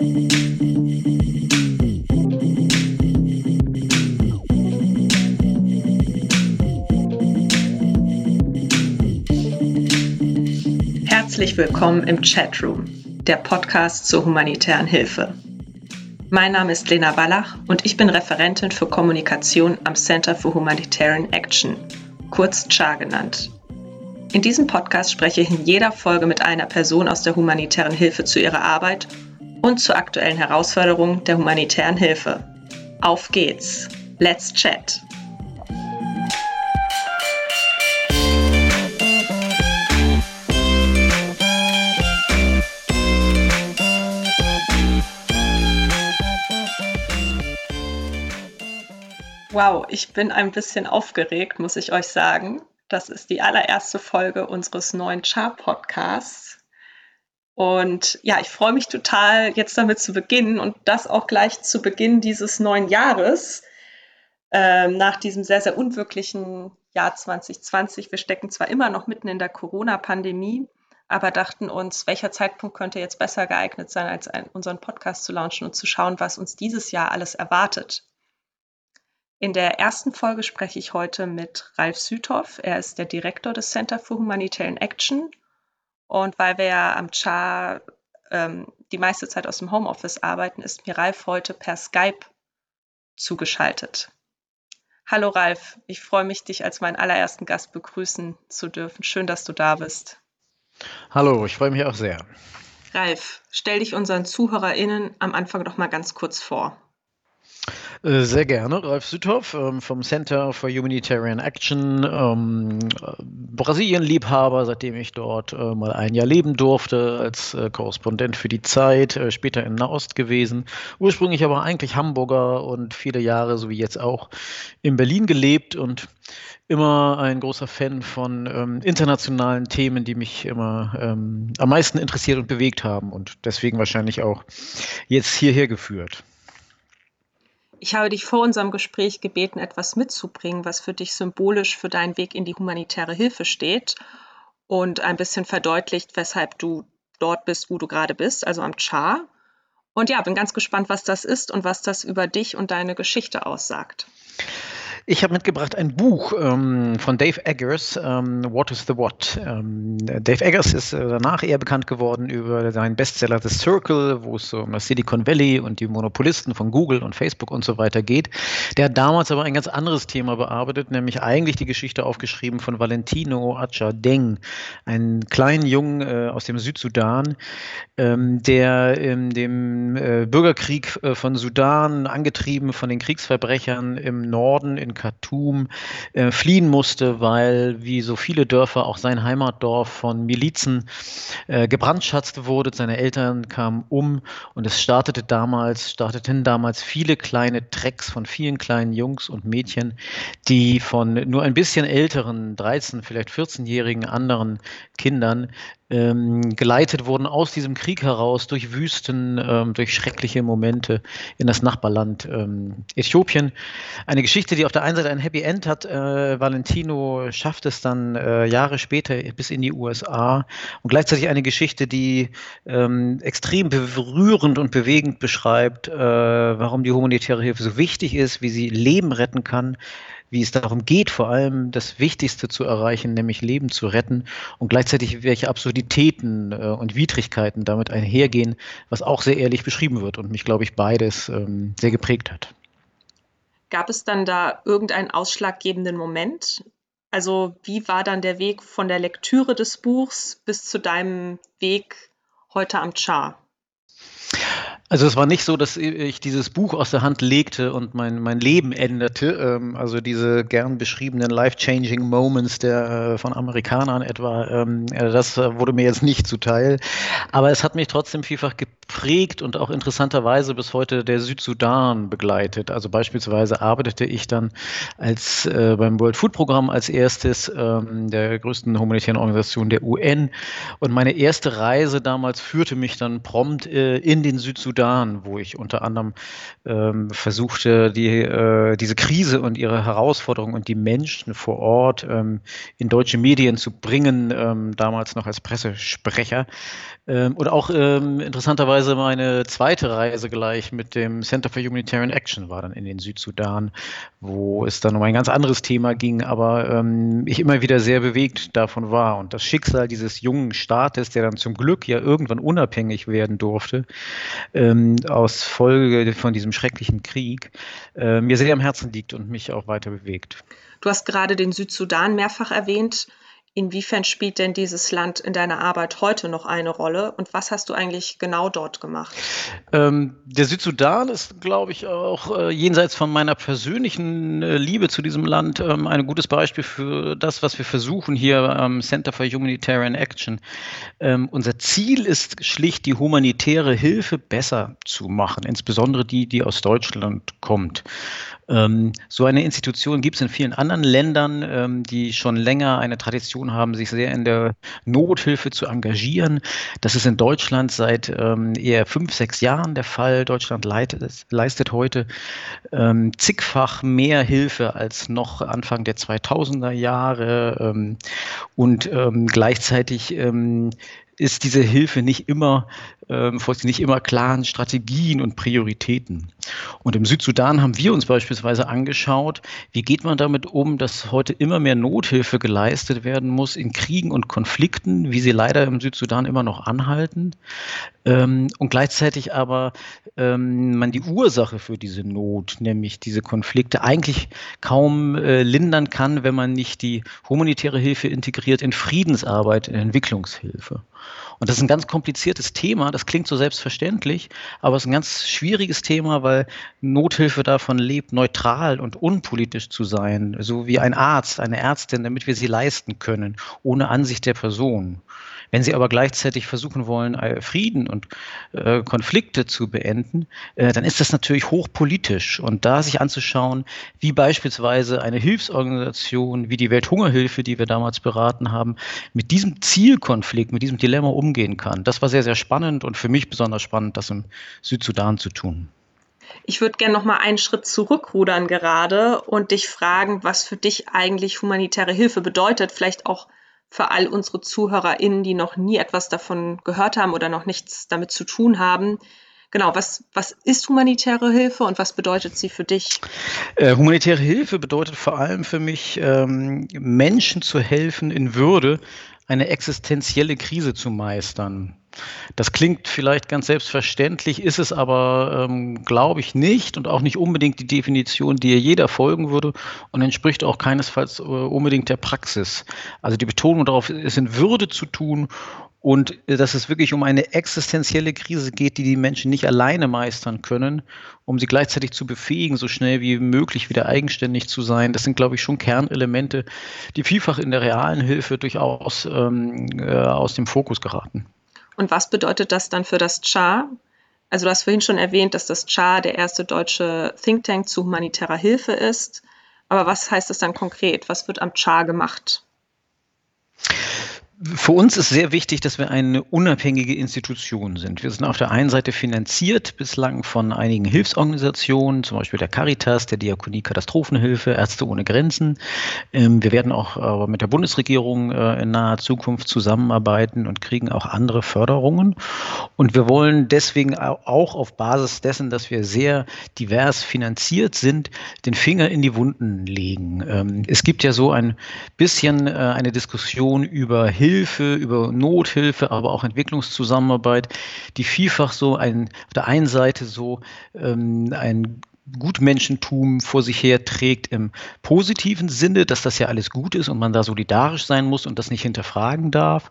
Herzlich willkommen im Chatroom, der Podcast zur humanitären Hilfe. Mein Name ist Lena Wallach und ich bin Referentin für Kommunikation am Center for Humanitarian Action, kurz CHA genannt. In diesem Podcast spreche ich in jeder Folge mit einer Person aus der humanitären Hilfe zu ihrer Arbeit und zu aktuellen Herausforderungen der humanitären Hilfe. Auf geht's! Let's chat! Wow, ich bin ein bisschen aufgeregt, muss ich euch sagen. Das ist die allererste Folge unseres neuen Char-Podcasts. Und ja, ich freue mich total, jetzt damit zu beginnen und das auch gleich zu Beginn dieses neuen Jahres, ähm, nach diesem sehr, sehr unwirklichen Jahr 2020. Wir stecken zwar immer noch mitten in der Corona-Pandemie, aber dachten uns, welcher Zeitpunkt könnte jetzt besser geeignet sein, als einen, unseren Podcast zu launchen und zu schauen, was uns dieses Jahr alles erwartet. In der ersten Folge spreche ich heute mit Ralf Süthoff. Er ist der Direktor des Center for Humanitarian Action. Und weil wir ja am CHA ähm, die meiste Zeit aus dem Homeoffice arbeiten, ist mir Ralf heute per Skype zugeschaltet. Hallo Ralf, ich freue mich, dich als meinen allerersten Gast begrüßen zu dürfen. Schön, dass du da bist. Hallo, ich freue mich auch sehr. Ralf, stell dich unseren ZuhörerInnen am Anfang doch mal ganz kurz vor. Äh, sehr gerne. Ralf Südhoff ähm, vom Center for Humanitarian Action, ähm, Brasilien-Liebhaber, seitdem ich dort äh, mal ein Jahr leben durfte, als äh, Korrespondent für die Zeit, äh, später in Nahost gewesen. Ursprünglich aber eigentlich Hamburger und viele Jahre, so wie jetzt auch, in Berlin gelebt und immer ein großer Fan von ähm, internationalen Themen, die mich immer ähm, am meisten interessiert und bewegt haben und deswegen wahrscheinlich auch jetzt hierher geführt. Ich habe dich vor unserem Gespräch gebeten, etwas mitzubringen, was für dich symbolisch für deinen Weg in die humanitäre Hilfe steht und ein bisschen verdeutlicht, weshalb du dort bist, wo du gerade bist, also am Char. Und ja, bin ganz gespannt, was das ist und was das über dich und deine Geschichte aussagt. Ich habe mitgebracht ein Buch ähm, von Dave Eggers, ähm, What is the What? Ähm, Dave Eggers ist äh, danach eher bekannt geworden über seinen Bestseller The Circle, wo es um das Silicon Valley und die Monopolisten von Google und Facebook und so weiter geht. Der hat damals aber ein ganz anderes Thema bearbeitet, nämlich eigentlich die Geschichte aufgeschrieben von Valentino Achardeng, einen kleinen Jungen äh, aus dem Südsudan, ähm, der in dem äh, Bürgerkrieg äh, von Sudan, angetrieben von den Kriegsverbrechern im Norden in Khartoum äh, fliehen musste, weil wie so viele Dörfer auch sein Heimatdorf von Milizen äh, gebrandschatzt wurde. Seine Eltern kamen um und es startete damals, starteten damals viele kleine Trecks von vielen kleinen Jungs und Mädchen, die von nur ein bisschen älteren, 13, vielleicht 14-jährigen anderen Kindern ähm, geleitet wurden aus diesem Krieg heraus durch Wüsten, ähm, durch schreckliche Momente in das Nachbarland ähm, Äthiopien. Eine Geschichte, die auf der einen Seite ein Happy End hat. Äh, Valentino schafft es dann äh, Jahre später bis in die USA und gleichzeitig eine Geschichte, die ähm, extrem berührend und bewegend beschreibt, äh, warum die humanitäre Hilfe so wichtig ist, wie sie Leben retten kann wie es darum geht, vor allem das Wichtigste zu erreichen, nämlich Leben zu retten und gleichzeitig welche Absurditäten äh, und Widrigkeiten damit einhergehen, was auch sehr ehrlich beschrieben wird und mich, glaube ich, beides ähm, sehr geprägt hat. Gab es dann da irgendeinen ausschlaggebenden Moment? Also wie war dann der Weg von der Lektüre des Buchs bis zu deinem Weg heute am Char? Also es war nicht so, dass ich dieses Buch aus der Hand legte und mein, mein Leben änderte. Ähm, also diese gern beschriebenen life-changing Moments der, äh, von Amerikanern etwa, ähm, das wurde mir jetzt nicht zuteil. Aber es hat mich trotzdem vielfach geprägt und auch interessanterweise bis heute der Südsudan begleitet. Also beispielsweise arbeitete ich dann als äh, beim World Food Programm als erstes ähm, der größten humanitären Organisation der UN. Und meine erste Reise damals führte mich dann prompt äh, in den Südsudan Südsudan, wo ich unter anderem ähm, versuchte, die, äh, diese Krise und ihre Herausforderungen und die Menschen vor Ort ähm, in deutsche Medien zu bringen, ähm, damals noch als Pressesprecher. Ähm, und auch ähm, interessanterweise meine zweite Reise gleich mit dem Center for Humanitarian Action war dann in den Südsudan, wo es dann um ein ganz anderes Thema ging, aber ähm, ich immer wieder sehr bewegt davon war. Und das Schicksal dieses jungen Staates, der dann zum Glück ja irgendwann unabhängig werden durfte, ähm, aus Folge von diesem schrecklichen Krieg, äh, mir sehr am Herzen liegt und mich auch weiter bewegt. Du hast gerade den Südsudan mehrfach erwähnt. Inwiefern spielt denn dieses Land in deiner Arbeit heute noch eine Rolle und was hast du eigentlich genau dort gemacht? Ähm, der Südsudan ist, glaube ich, auch äh, jenseits von meiner persönlichen äh, Liebe zu diesem Land ähm, ein gutes Beispiel für das, was wir versuchen hier am Center for Humanitarian Action. Ähm, unser Ziel ist schlicht, die humanitäre Hilfe besser zu machen, insbesondere die, die aus Deutschland kommt. Ähm, so eine Institution gibt es in vielen anderen Ländern, ähm, die schon länger eine Tradition haben, sich sehr in der Nothilfe zu engagieren. Das ist in Deutschland seit ähm, eher fünf, sechs Jahren der Fall. Deutschland leitet, leistet heute ähm, zigfach mehr Hilfe als noch Anfang der 2000er Jahre ähm, und ähm, gleichzeitig ist diese Hilfe nicht immer, ähm, folgt nicht immer klaren Strategien und Prioritäten. Und im Südsudan haben wir uns beispielsweise angeschaut, wie geht man damit um, dass heute immer mehr Nothilfe geleistet werden muss in Kriegen und Konflikten, wie sie leider im Südsudan immer noch anhalten. Ähm, und gleichzeitig aber ähm, man die Ursache für diese Not, nämlich diese Konflikte, eigentlich kaum äh, lindern kann, wenn man nicht die humanitäre Hilfe integriert in Friedensarbeit, in Entwicklungshilfe. Und das ist ein ganz kompliziertes Thema. Das klingt so selbstverständlich, aber es ist ein ganz schwieriges Thema, weil Nothilfe davon lebt, neutral und unpolitisch zu sein, so wie ein Arzt, eine Ärztin, damit wir sie leisten können, ohne Ansicht der Person. Wenn sie aber gleichzeitig versuchen wollen, äh, Frieden und äh, Konflikte zu beenden, äh, dann ist das natürlich hochpolitisch. Und da sich anzuschauen, wie beispielsweise eine Hilfsorganisation wie die Welthungerhilfe, die wir damals beraten haben, mit diesem Zielkonflikt, mit diesem Dilemma umgehen kann, das war sehr, sehr spannend und für mich besonders spannend, das im Südsudan zu tun. Ich würde gerne noch mal einen Schritt zurückrudern gerade und dich fragen, was für dich eigentlich humanitäre Hilfe bedeutet, vielleicht auch für all unsere ZuhörerInnen, die noch nie etwas davon gehört haben oder noch nichts damit zu tun haben. Genau, was, was ist humanitäre Hilfe und was bedeutet sie für dich? Äh, humanitäre Hilfe bedeutet vor allem für mich, ähm, Menschen zu helfen, in Würde eine existenzielle Krise zu meistern. Das klingt vielleicht ganz selbstverständlich, ist es aber, ähm, glaube ich, nicht und auch nicht unbedingt die Definition, die jeder folgen würde und entspricht auch keinesfalls äh, unbedingt der Praxis. Also die Betonung darauf ist in Würde zu tun und äh, dass es wirklich um eine existenzielle Krise geht, die die Menschen nicht alleine meistern können, um sie gleichzeitig zu befähigen, so schnell wie möglich wieder eigenständig zu sein. Das sind, glaube ich, schon Kernelemente, die vielfach in der realen Hilfe durchaus ähm, äh, aus dem Fokus geraten. Und was bedeutet das dann für das CHA? Also du hast vorhin schon erwähnt, dass das CHA der erste deutsche Think Tank zu humanitärer Hilfe ist. Aber was heißt das dann konkret? Was wird am CHA gemacht? Für uns ist sehr wichtig, dass wir eine unabhängige Institution sind. Wir sind auf der einen Seite finanziert bislang von einigen Hilfsorganisationen, zum Beispiel der Caritas, der Diakonie Katastrophenhilfe, Ärzte ohne Grenzen. Ähm, wir werden auch aber mit der Bundesregierung äh, in naher Zukunft zusammenarbeiten und kriegen auch andere Förderungen. Und wir wollen deswegen auch auf Basis dessen, dass wir sehr divers finanziert sind, den Finger in die Wunden legen. Ähm, es gibt ja so ein bisschen äh, eine Diskussion über Hilfe Hilfe, über Nothilfe, aber auch Entwicklungszusammenarbeit, die vielfach so ein, auf der einen Seite so ähm, ein Gutmenschentum vor sich her trägt im positiven Sinne, dass das ja alles gut ist und man da solidarisch sein muss und das nicht hinterfragen darf.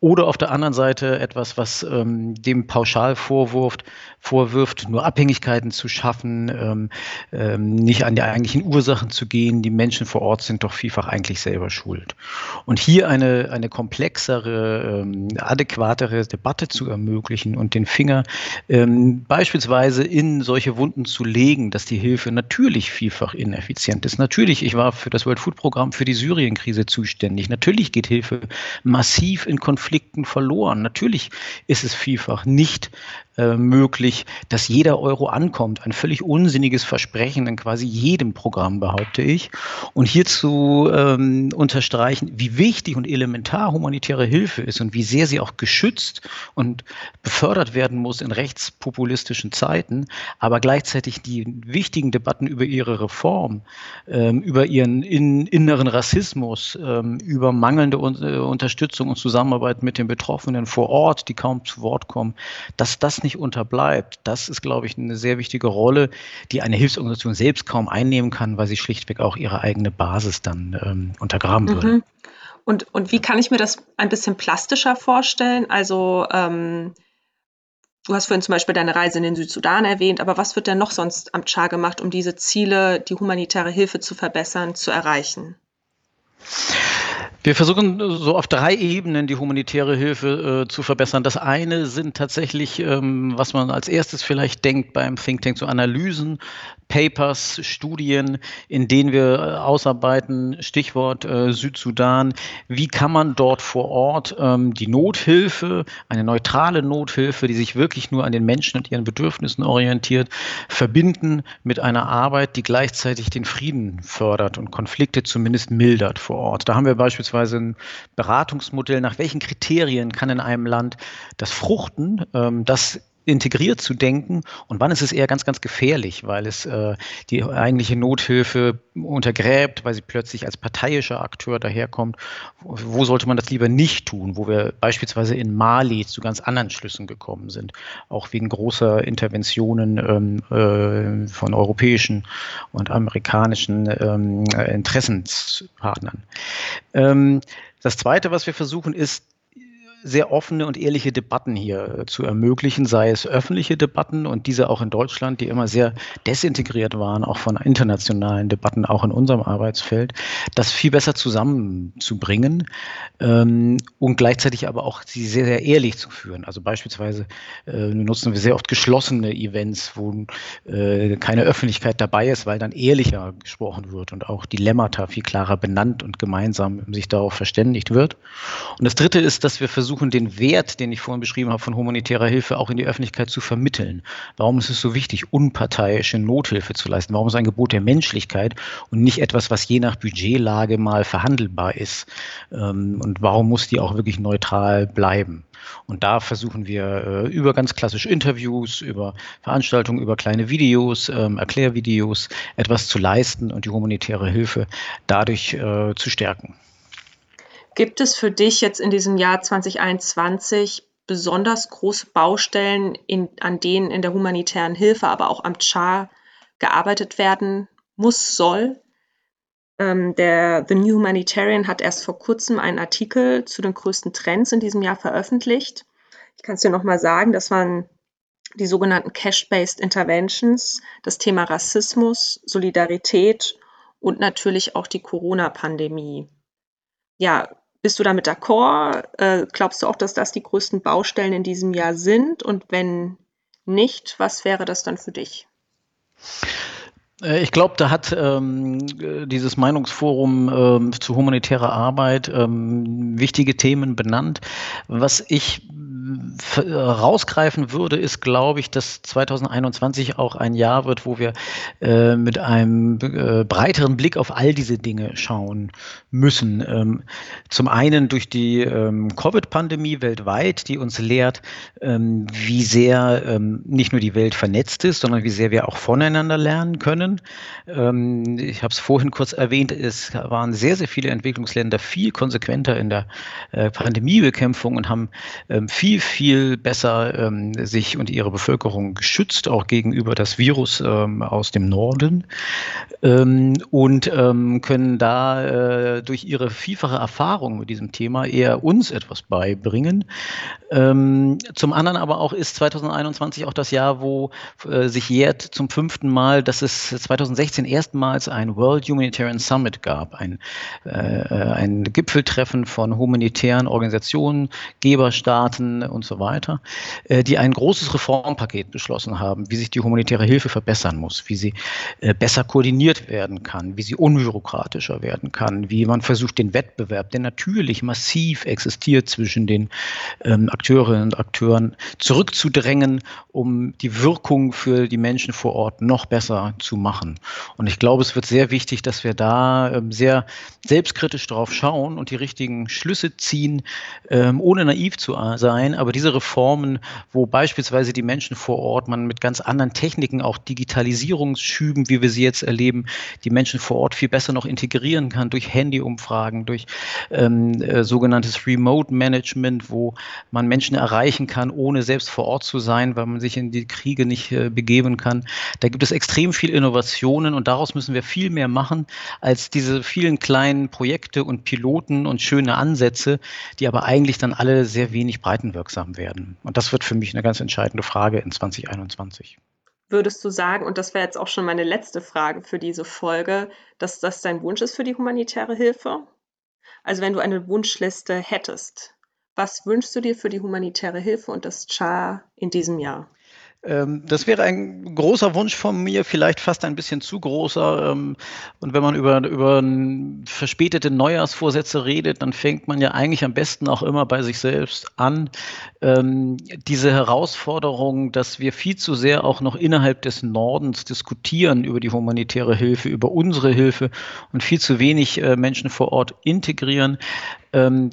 Oder auf der anderen Seite etwas, was ähm, dem pauschal vorwurft, vorwirft, nur Abhängigkeiten zu schaffen, ähm, ähm, nicht an die eigentlichen Ursachen zu gehen. Die Menschen vor Ort sind doch vielfach eigentlich selber schuld. Und hier eine, eine komplexere, ähm, adäquatere Debatte zu ermöglichen und den Finger ähm, beispielsweise in solche Wunden zu legen, dass die Hilfe natürlich vielfach ineffizient ist. Natürlich, ich war für das World Food Programm für die Syrien-Krise zuständig. Natürlich geht Hilfe massiv in Konflikten verloren. Natürlich ist es vielfach nicht äh, möglich, dass jeder Euro ankommt. Ein völlig unsinniges Versprechen in quasi jedem Programm, behaupte ich. Und hierzu ähm, unterstreichen, wie wichtig und elementar humanitäre Hilfe ist und wie sehr sie auch geschützt und befördert werden muss in rechtspopulistischen Zeiten, aber gleichzeitig die wichtigen Debatten über ihre Reform, ähm, über ihren in, inneren Rassismus, ähm, über mangelnde Un äh, Unterstützung und Zusammenarbeit mit den Betroffenen vor Ort, die kaum zu Wort kommen, dass das nicht unterbleibt. Das ist, glaube ich, eine sehr wichtige Rolle, die eine Hilfsorganisation selbst kaum einnehmen kann, weil sie schlichtweg auch ihre eigene Basis dann ähm, untergraben würde. Mhm. Und, und wie kann ich mir das ein bisschen plastischer vorstellen? Also ähm, du hast vorhin zum Beispiel deine Reise in den Südsudan erwähnt, aber was wird denn noch sonst am Char gemacht, um diese Ziele, die humanitäre Hilfe zu verbessern, zu erreichen? Wir versuchen so auf drei Ebenen die humanitäre Hilfe äh, zu verbessern. Das eine sind tatsächlich, ähm, was man als erstes vielleicht denkt beim Think Tank, so Analysen, Papers, Studien, in denen wir äh, ausarbeiten, Stichwort äh, Südsudan, wie kann man dort vor Ort ähm, die Nothilfe, eine neutrale Nothilfe, die sich wirklich nur an den Menschen und ihren Bedürfnissen orientiert, verbinden mit einer Arbeit, die gleichzeitig den Frieden fördert und Konflikte zumindest mildert vor Ort. Da haben wir beispielsweise ein Beratungsmodell, nach welchen Kriterien kann in einem Land das Fruchten, ähm, das integriert zu denken und wann ist es eher ganz, ganz gefährlich, weil es äh, die eigentliche Nothilfe untergräbt, weil sie plötzlich als parteiischer Akteur daherkommt. Wo sollte man das lieber nicht tun, wo wir beispielsweise in Mali zu ganz anderen Schlüssen gekommen sind, auch wegen großer Interventionen ähm, äh, von europäischen und amerikanischen ähm, Interessenspartnern. Ähm, das Zweite, was wir versuchen, ist, sehr offene und ehrliche Debatten hier äh, zu ermöglichen, sei es öffentliche Debatten und diese auch in Deutschland, die immer sehr desintegriert waren, auch von internationalen Debatten, auch in unserem Arbeitsfeld, das viel besser zusammenzubringen ähm, und gleichzeitig aber auch sie sehr, sehr ehrlich zu führen. Also beispielsweise äh, nutzen wir sehr oft geschlossene Events, wo äh, keine Öffentlichkeit dabei ist, weil dann ehrlicher gesprochen wird und auch Dilemmata viel klarer benannt und gemeinsam sich darauf verständigt wird. Und das Dritte ist, dass wir versuchen, versuchen, den Wert, den ich vorhin beschrieben habe, von humanitärer Hilfe auch in die Öffentlichkeit zu vermitteln. Warum ist es so wichtig, unparteiische Nothilfe zu leisten? Warum ist ein Gebot der Menschlichkeit und nicht etwas, was je nach Budgetlage mal verhandelbar ist? Ähm, und warum muss die auch wirklich neutral bleiben? Und da versuchen wir äh, über ganz klassische Interviews, über Veranstaltungen, über kleine Videos, ähm, Erklärvideos etwas zu leisten und die humanitäre Hilfe dadurch äh, zu stärken. Gibt es für dich jetzt in diesem Jahr 2021 besonders große Baustellen, in, an denen in der humanitären Hilfe, aber auch am CHAR gearbeitet werden muss, soll? Ähm, der The New Humanitarian hat erst vor kurzem einen Artikel zu den größten Trends in diesem Jahr veröffentlicht. Ich kann es dir nochmal sagen, das waren die sogenannten Cash-Based Interventions, das Thema Rassismus, Solidarität und natürlich auch die Corona-Pandemie. Ja, bist du damit d'accord? Äh, glaubst du auch, dass das die größten Baustellen in diesem Jahr sind? Und wenn nicht, was wäre das dann für dich? Äh, ich glaube, da hat ähm, dieses Meinungsforum ähm, zu humanitärer Arbeit ähm, wichtige Themen benannt. Was ich rausgreifen würde, ist, glaube ich, dass 2021 auch ein Jahr wird, wo wir äh, mit einem äh, breiteren Blick auf all diese Dinge schauen müssen. Ähm, zum einen durch die ähm, Covid-Pandemie weltweit, die uns lehrt, ähm, wie sehr ähm, nicht nur die Welt vernetzt ist, sondern wie sehr wir auch voneinander lernen können. Ähm, ich habe es vorhin kurz erwähnt, es waren sehr, sehr viele Entwicklungsländer viel konsequenter in der äh, Pandemiebekämpfung und haben ähm, viel, viel besser ähm, sich und ihre Bevölkerung geschützt, auch gegenüber das Virus ähm, aus dem Norden ähm, und ähm, können da äh, durch ihre vielfache Erfahrung mit diesem Thema eher uns etwas beibringen. Ähm, zum anderen aber auch ist 2021 auch das Jahr, wo äh, sich jährt zum fünften Mal, dass es 2016 erstmals ein World Humanitarian Summit gab, ein, äh, ein Gipfeltreffen von humanitären Organisationen, Geberstaaten und so weiter, äh, die ein großes Reformpaket beschlossen haben, wie sich die humanitäre Hilfe verbessern muss, wie sie äh, besser koordiniert werden kann, wie sie unbürokratischer werden kann, wie man versucht, den Wettbewerb, der natürlich massiv existiert zwischen den ähm, Akteurinnen und Akteuren, zurückzudrängen, um die Wirkung für die Menschen vor Ort noch besser zu machen. Und ich glaube, es wird sehr wichtig, dass wir da ähm, sehr selbstkritisch drauf schauen und die richtigen Schlüsse ziehen, ähm, ohne naiv zu sein. Aber diese Reformen, wo beispielsweise die Menschen vor Ort, man mit ganz anderen Techniken, auch Digitalisierungsschüben, wie wir sie jetzt erleben, die Menschen vor Ort viel besser noch integrieren kann durch Handyumfragen, durch ähm, äh, sogenanntes Remote Management, wo man Menschen erreichen kann, ohne selbst vor Ort zu sein, weil man sich in die Kriege nicht äh, begeben kann. Da gibt es extrem viel Innovationen und daraus müssen wir viel mehr machen als diese vielen kleinen Projekte und Piloten und schöne Ansätze, die aber eigentlich dann alle sehr wenig breitenwirksam werden. Und das wird für mich eine ganz entscheidende Frage in 2021 würdest du sagen, und das wäre jetzt auch schon meine letzte Frage für diese Folge, dass das dein Wunsch ist für die humanitäre Hilfe? Also wenn du eine Wunschliste hättest, was wünschst du dir für die humanitäre Hilfe und das CHA in diesem Jahr? Ähm, das wäre ein großer Wunsch von mir, vielleicht fast ein bisschen zu großer. Ähm, und wenn man über, über verspätete Neujahrsvorsätze redet, dann fängt man ja eigentlich am besten auch immer bei sich selbst an. Ähm, diese Herausforderung, dass wir viel zu sehr auch noch innerhalb des Nordens diskutieren über die humanitäre Hilfe, über unsere Hilfe und viel zu wenig äh, Menschen vor Ort integrieren,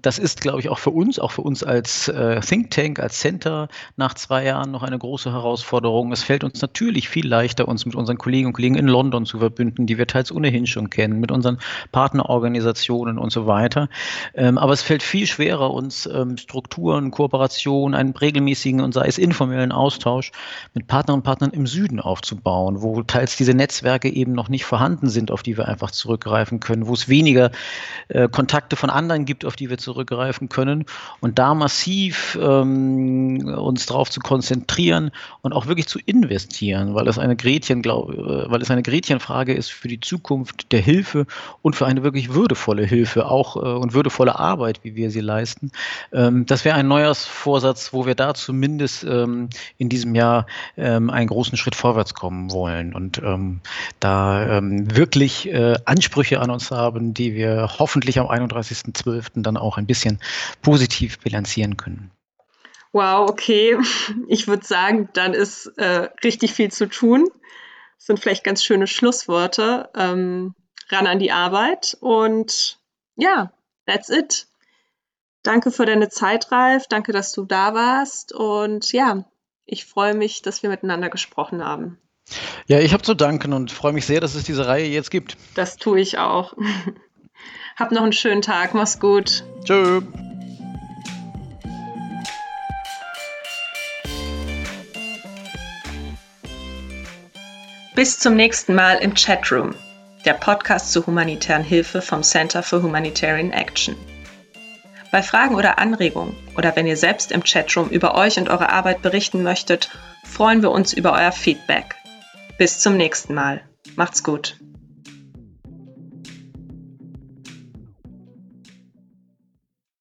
das ist, glaube ich, auch für uns, auch für uns als äh, Think Tank, als Center nach zwei Jahren noch eine große Herausforderung. Es fällt uns natürlich viel leichter, uns mit unseren Kolleginnen und Kollegen in London zu verbünden, die wir teils ohnehin schon kennen, mit unseren Partnerorganisationen und so weiter. Ähm, aber es fällt viel schwerer, uns ähm, Strukturen, Kooperation, einen regelmäßigen und sei es informellen Austausch mit Partnern und Partnern im Süden aufzubauen, wo teils diese Netzwerke eben noch nicht vorhanden sind, auf die wir einfach zurückgreifen können, wo es weniger äh, Kontakte von anderen gibt, auf die wir zurückgreifen können und da massiv ähm, uns darauf zu konzentrieren und auch wirklich zu investieren, weil es eine Gretchen, glaub, äh, weil es eine Gretchenfrage ist für die Zukunft der Hilfe und für eine wirklich würdevolle Hilfe auch äh, und würdevolle Arbeit, wie wir sie leisten. Ähm, das wäre ein Neujahrsvorsatz, wo wir da zumindest ähm, in diesem Jahr ähm, einen großen Schritt vorwärts kommen wollen und ähm, da ähm, wirklich äh, Ansprüche an uns haben, die wir hoffentlich am 31.12 Märkten dann auch ein bisschen positiv bilanzieren können. Wow, okay. Ich würde sagen, dann ist äh, richtig viel zu tun. Das sind vielleicht ganz schöne Schlussworte. Ähm, ran an die Arbeit und ja, that's it. Danke für deine Zeit, Ralf. Danke, dass du da warst. Und ja, ich freue mich, dass wir miteinander gesprochen haben. Ja, ich habe zu danken und freue mich sehr, dass es diese Reihe jetzt gibt. Das tue ich auch. Hab noch einen schönen Tag. Mach's gut. Tschö. Bis zum nächsten Mal im Chatroom, der Podcast zur humanitären Hilfe vom Center for Humanitarian Action. Bei Fragen oder Anregungen oder wenn ihr selbst im Chatroom über euch und eure Arbeit berichten möchtet, freuen wir uns über euer Feedback. Bis zum nächsten Mal. Macht's gut.